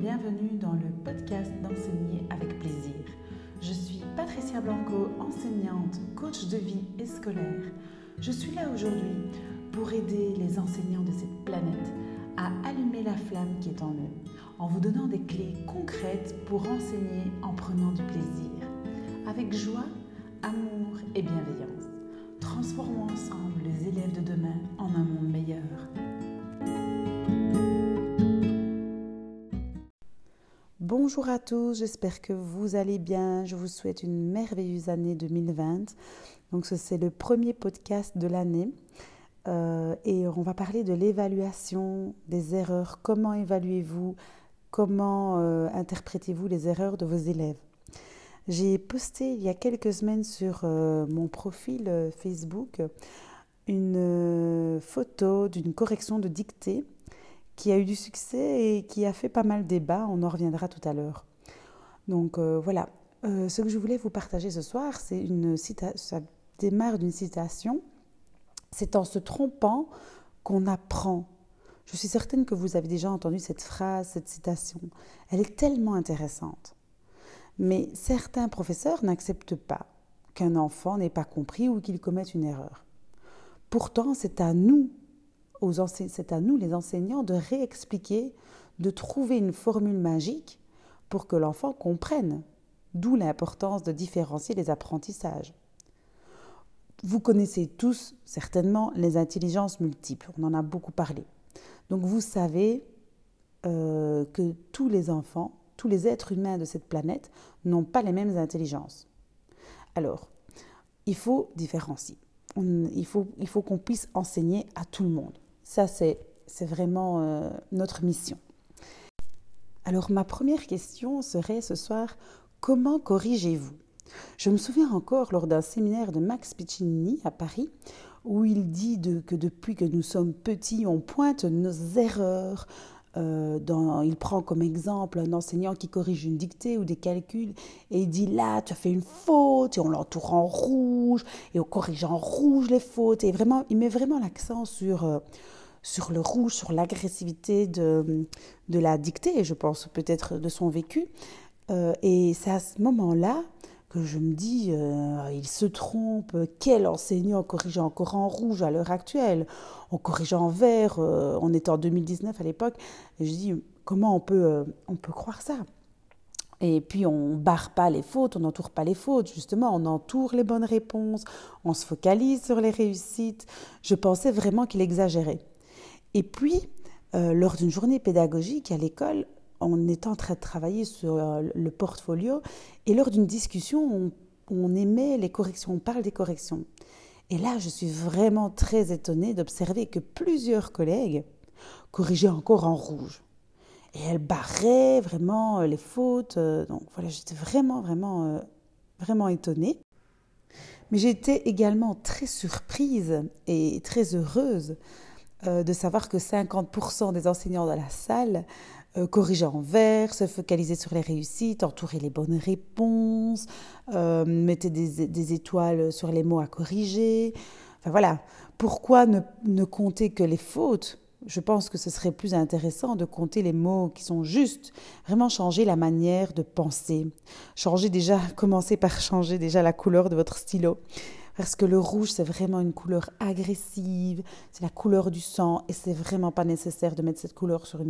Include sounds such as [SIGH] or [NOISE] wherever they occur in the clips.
bienvenue dans le podcast d'enseigner avec plaisir. Je suis Patricia Blanco, enseignante, coach de vie et scolaire. Je suis là aujourd'hui pour aider les enseignants de cette planète à allumer la flamme qui est en eux, en vous donnant des clés concrètes pour enseigner en prenant du plaisir, avec joie, amour et bienveillance. Transformons ensemble les élèves de demain en un monde meilleur. Bonjour à tous, j'espère que vous allez bien. Je vous souhaite une merveilleuse année 2020. Donc, c'est le premier podcast de l'année. Euh, et on va parler de l'évaluation des erreurs. Comment évaluez-vous? Comment euh, interprétez-vous les erreurs de vos élèves? J'ai posté il y a quelques semaines sur euh, mon profil Facebook une photo d'une correction de dictée qui a eu du succès et qui a fait pas mal débat. On en reviendra tout à l'heure. Donc euh, voilà, euh, ce que je voulais vous partager ce soir, c'est une citation, ça démarre d'une citation. C'est en se trompant qu'on apprend. Je suis certaine que vous avez déjà entendu cette phrase, cette citation. Elle est tellement intéressante. Mais certains professeurs n'acceptent pas qu'un enfant n'ait pas compris ou qu'il commette une erreur. Pourtant, c'est à nous c'est à nous, les enseignants, de réexpliquer, de trouver une formule magique pour que l'enfant comprenne, d'où l'importance de différencier les apprentissages. Vous connaissez tous certainement les intelligences multiples, on en a beaucoup parlé. Donc vous savez euh, que tous les enfants, tous les êtres humains de cette planète n'ont pas les mêmes intelligences. Alors, il faut différencier. il faut, il faut qu'on puisse enseigner à tout le monde. Ça, c'est vraiment euh, notre mission. Alors ma première question serait ce soir, comment corrigez-vous? Je me souviens encore lors d'un séminaire de Max Piccinini à Paris, où il dit que depuis que nous sommes petits, on pointe nos erreurs. Euh, il prend comme exemple un enseignant qui corrige une dictée ou des calculs et il dit là tu as fait une faute et on l'entoure en rouge et on corrige en rouge les fautes et vraiment il met vraiment l'accent sur euh, sur le rouge, sur l'agressivité de, de la dictée, je pense peut-être de son vécu. Euh, et c'est à ce moment-là que je me dis, euh, il se trompe, quel enseignant corrige encore en rouge à l'heure actuelle On corrige en vert, euh, on était en 2019 à l'époque, et je dis, comment on peut, on peut croire ça? Et puis on barre pas les fautes, on n'entoure pas les fautes, justement, on entoure les bonnes réponses, on se focalise sur les réussites. Je pensais vraiment qu'il exagérait. Et puis, euh, lors d'une journée pédagogique à l'école, on était en train de travailler sur euh, le portfolio et lors d'une discussion, on, émet les corrections, on parle des corrections. Et là, je suis vraiment très étonnée d'observer que plusieurs collègues corrigeaient encore en rouge. Et elles barraient vraiment euh, les fautes. Donc voilà, j'étais vraiment, vraiment, vraiment étonnée. Mais j'étais également très surprise et très heureuse euh, de savoir que 50% des enseignants dans la salle euh, corrigeaient en vert, se focalisaient sur les réussites, entouraient les bonnes réponses, euh, mettaient des, étoiles sur les mots à corriger. Enfin voilà, pourquoi ne, ne compter que les fautes? Je pense que ce serait plus intéressant de compter les mots qui sont justes, vraiment changer la manière de penser. Changer déjà, [LAUGHS] commencer par changer déjà la couleur de votre stylo. Parce que le rouge, c'est vraiment une couleur agressive, c'est la couleur du sang, et c'est vraiment pas nécessaire de mettre cette couleur sur,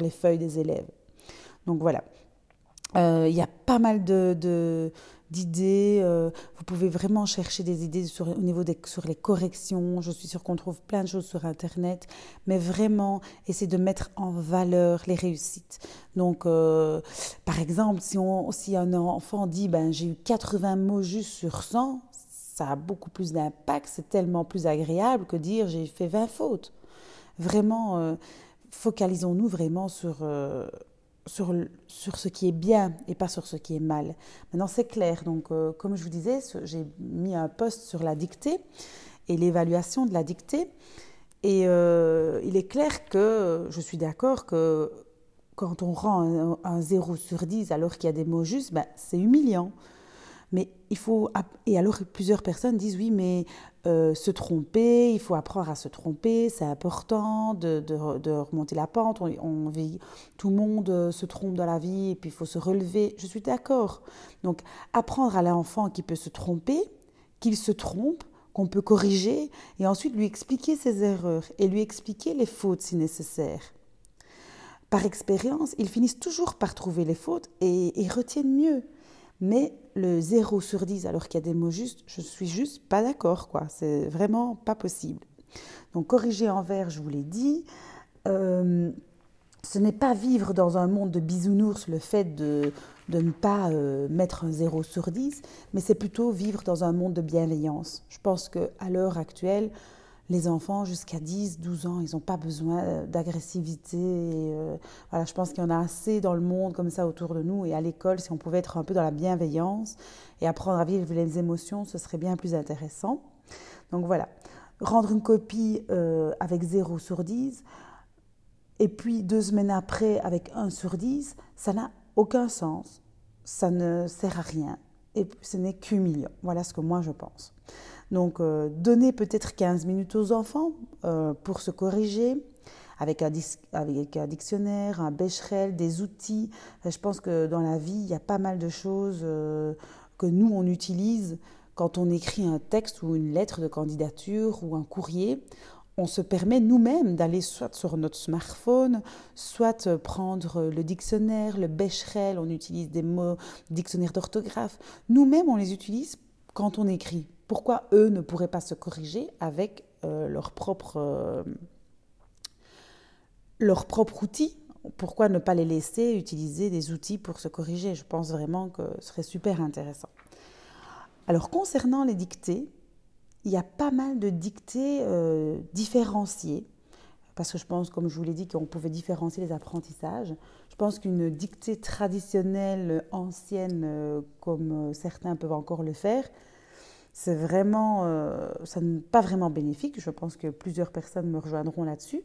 les feuilles des élèves. Donc voilà. Euh, il y a pas mal d'idées. Euh, vous pouvez vraiment chercher des idées sur, au niveau des sur les corrections. Je suis sûre qu'on trouve plein de choses sur Internet, mais vraiment essayer de mettre en valeur les réussites. Donc, euh, par exemple, si, si un enfant dit ben, j'ai eu 80 mots juste sur 100, ça a beaucoup plus d'impact, c'est tellement plus agréable que dire j'ai fait 20 fautes. Vraiment, euh, focalisons-nous vraiment sur, euh, sur, sur ce qui est bien et pas sur ce qui est mal. Maintenant, c'est clair. Donc, euh, comme je vous disais, j'ai mis un post sur la dictée et l'évaluation de la dictée. Et il est clair que je suis d'accord que quand on rend un, 0 sur 10 alors qu'il y a des mots justes, ben, c'est humiliant. Mais il faut. Et alors, plusieurs personnes disent oui, mais euh, se tromper, il faut apprendre à se tromper, c'est important de, de, remonter la pente. On, vit, tout le monde euh, se trompe dans la vie et puis il faut se relever. Je suis d'accord. Donc, apprendre à l'enfant qui peut se tromper, qu'il se trompe, qu'on peut corriger et ensuite lui expliquer ses erreurs et lui expliquer les fautes si nécessaire. Par expérience, ils finissent toujours par trouver les fautes et, et retiennent mieux. Mais le 0 sur 10, alors qu'il y a des mots justes, je suis juste pas d'accord, quoi. C'est vraiment pas possible. Donc, corriger en vert, je vous l'ai dit. Euh, ce n'est pas vivre dans un monde de bisounours le fait de, de ne pas euh, mettre un 0 sur 10, mais c'est plutôt vivre dans un monde de bienveillance. Je pense qu'à l'heure actuelle, les enfants jusqu'à 10, 12 ans, ils n'ont pas besoin euh, d'agressivité. Euh, voilà, je pense qu'il y en a assez dans le monde comme ça autour de nous. Et à l'école, si on pouvait être un peu dans la bienveillance et apprendre à vivre les émotions, ce serait bien plus intéressant. Donc voilà, rendre une copie euh, avec 0 sur 10 et puis deux semaines après avec 1 sur 10, ça n'a aucun sens. Ça ne sert à rien. Et ce n'est qu'humiliant. Voilà ce que moi je pense. Donc, euh, donner peut-être 15 minutes aux enfants euh, pour se corriger avec un, dictionnaire, un bécherel, des outils. Euh, je pense que dans la vie, il y a pas mal de choses que nous, on utilise quand on écrit un texte ou une lettre de candidature ou un courrier. On se permet nous-mêmes d'aller soit sur notre smartphone, soit prendre le dictionnaire, le bécherel, on utilise des mots, dictionnaire d'orthographe. Nous-mêmes, on les utilise quand on écrit pourquoi eux ne pourraient pas se corriger avec euh, leur, propre, euh, leur propre outil? Pourquoi ne pas les laisser utiliser des outils pour se corriger? Je pense vraiment que ce serait super intéressant. Alors concernant les dictées, il y a pas mal de dictées euh, différenciées, parce que je pense, comme je vous l'ai dit, qu'on pouvait différencier les apprentissages. Je pense qu'une dictée traditionnelle, ancienne, comme certains peuvent encore le faire, c'est vraiment, euh, ça n'est pas vraiment bénéfique. Je pense que plusieurs personnes me rejoindront là-dessus.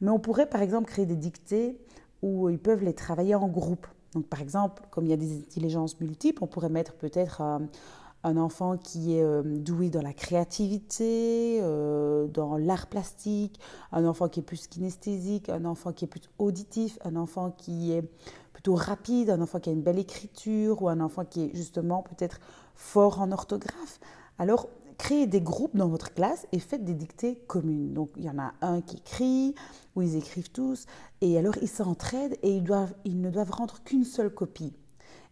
Mais on pourrait par exemple créer des dictées où ils peuvent les travailler en groupe. Donc par exemple, comme il y a des intelligences multiples, on pourrait mettre peut-être un, enfant qui est euh, doué dans la créativité, euh, dans l'art plastique, un enfant qui est plus kinesthésique, un enfant qui est plus auditif, un enfant qui est plutôt rapide, un enfant qui a une belle écriture ou un enfant qui est justement peut-être fort en orthographe. Alors, créez des groupes dans votre classe et faites des dictées communes. Donc, il y en a un qui écrit, ou ils écrivent tous, et alors ils s'entraident et ils, doivent, ils ne doivent rendre qu'une seule copie.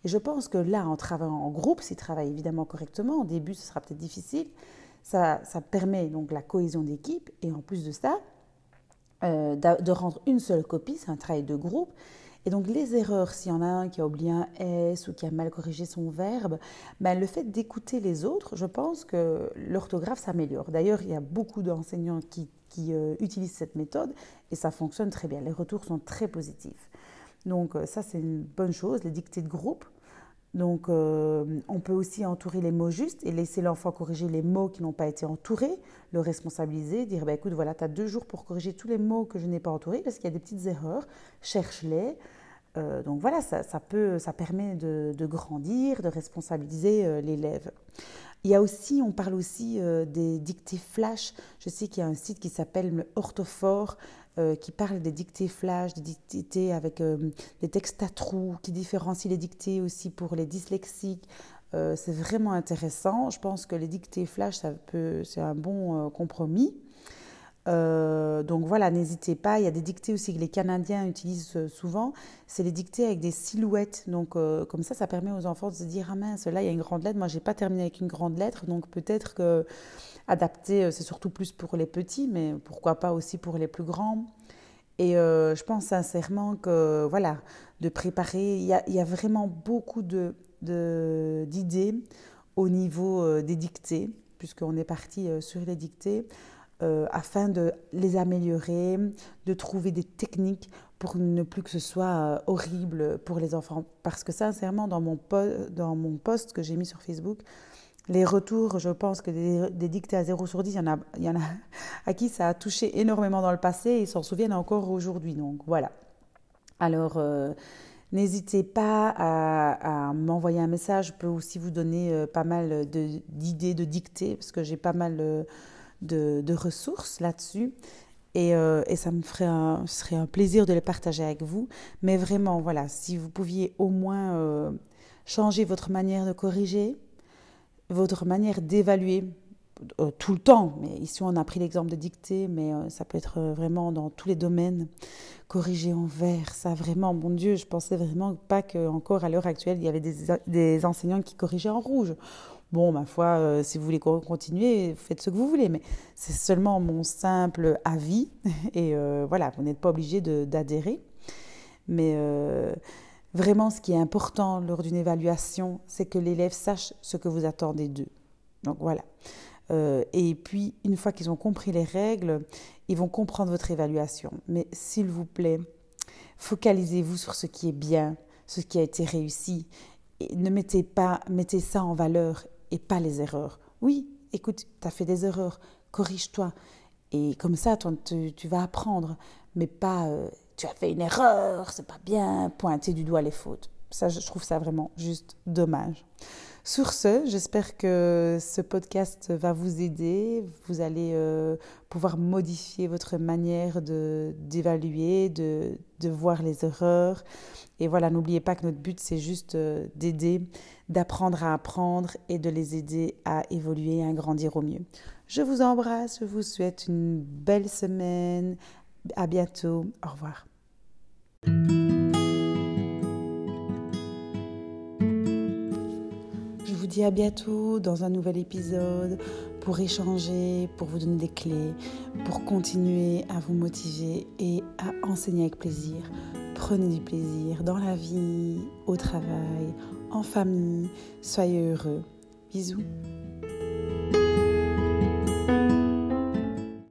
Et je pense que là, en travaillant en groupe, s'ils travaillent évidemment correctement, au début ce sera peut-être difficile, ça, ça, permet donc la cohésion d'équipe, et en plus de ça, euh, de rendre une seule copie, c'est un travail de groupe, et donc les erreurs, s'il y en a un qui a oublié un S ou qui a mal corrigé son verbe, ben, le fait d'écouter les autres, je pense que l'orthographe s'améliore. D'ailleurs, il y a beaucoup d'enseignants qui, euh, utilisent cette méthode et ça fonctionne très bien. Les retours sont très positifs. Donc euh, ça, c'est une bonne chose, les dictées de groupe. Donc, euh, on peut aussi entourer les mots justes et laisser l'enfant corriger les mots qui n'ont pas été entourés, le responsabiliser, dire bah, écoute, voilà, tu as deux jours pour corriger tous les mots que je n'ai pas entourés parce qu'il y a des petites erreurs, cherche-les. Euh, donc voilà, ça, peut, ça permet de, grandir, de responsabiliser euh, l'élève. Il y a aussi, on parle aussi des dictées flash. Je sais qu'il y a un site qui s'appelle le Orthophore euh, qui parle des dictées flash, des dictées avec euh, des textes à trous, qui différencient les dictées aussi pour les dyslexiques. Euh, c'est vraiment intéressant. Je pense que les dictées flash, c'est un bon compromis. Donc voilà, n'hésitez pas. Il y a des dictées aussi que les Canadiens utilisent souvent. C'est les dictées avec des silhouettes. Donc comme ça, ça permet aux enfants de se dire ah mince, là il y a une grande lettre. Moi, j'ai pas terminé avec une grande lettre, donc peut-être que adapté, euh, c'est surtout plus pour les petits, mais pourquoi pas aussi pour les plus grands. Et euh, je pense sincèrement que, voilà, de préparer, il y a, vraiment beaucoup de, d'idées au niveau euh, des dictées, puisqu'on est parti sur les dictées, afin de les améliorer, de trouver des techniques pour ne plus que ce soit horrible pour les enfants. Parce que sincèrement, dans mon, mon post que j'ai mis sur Facebook, les retours, je pense que des, dictées à 0 sur 10, il y, en a, il y en a [LAUGHS] à qui ça a touché énormément dans le passé et s'en souviennent encore aujourd'hui. Donc voilà. Alors, euh, N'hésitez pas à, m'envoyer un message. Je peux aussi vous donner euh, pas mal d'idées, de, dictées, parce que j'ai pas mal euh, de, ressources là-dessus. Et, euh, et, ça me ferait un, serait un plaisir de les partager avec vous. Mais vraiment, voilà, si vous pouviez au moins changer votre manière de corriger, votre manière d'évaluer euh, tout le temps. Mais ici, on a pris l'exemple de dictée, mais euh, ça peut être euh, vraiment dans tous les domaines. Corriger en vert, ça vraiment, mon Dieu, je pensais vraiment pas qu'encore à l'heure actuelle, il y avait des, enseignants qui corrigeaient en rouge. Bon, ma foi, si vous voulez continuer, faites ce que vous voulez, mais c'est seulement mon simple avis. [LAUGHS] Et voilà, vous n'êtes pas obligé d'adhérer. Mais vraiment, ce qui est important lors d'une évaluation, c'est que l'élève sache ce que vous attendez d'eux. Donc voilà. Euh, et puis, une fois qu'ils ont compris les règles, ils vont comprendre votre évaluation. Mais s'il vous plaît, focalisez-vous sur ce qui est bien, ce qui a été réussi. Et ne mettez pas, mettez ça en valeur et pas les erreurs. Oui, écoute, tu as fait des erreurs, corrige-toi. Et comme ça, tu, tu, vas apprendre. Mais pas, euh, tu as fait une erreur, c'est pas bien, pointer du doigt les fautes. Ça, je trouve ça vraiment juste dommage. Sur ce, j'espère que ce podcast va vous aider. Vous allez euh, pouvoir modifier votre manière d'évaluer, de, de, voir les erreurs. Et voilà, n'oubliez pas que notre but, c'est juste euh, d'aider, d'apprendre à apprendre et de les aider à évoluer et à grandir au mieux. Je vous embrasse, je vous souhaite une belle semaine. À bientôt. Au revoir. Dis à bientôt dans un nouvel épisode pour échanger, pour vous donner des clés, pour continuer à vous motiver et à enseigner avec plaisir. Prenez du plaisir dans la vie, au travail, en famille. Soyez heureux. Bisous.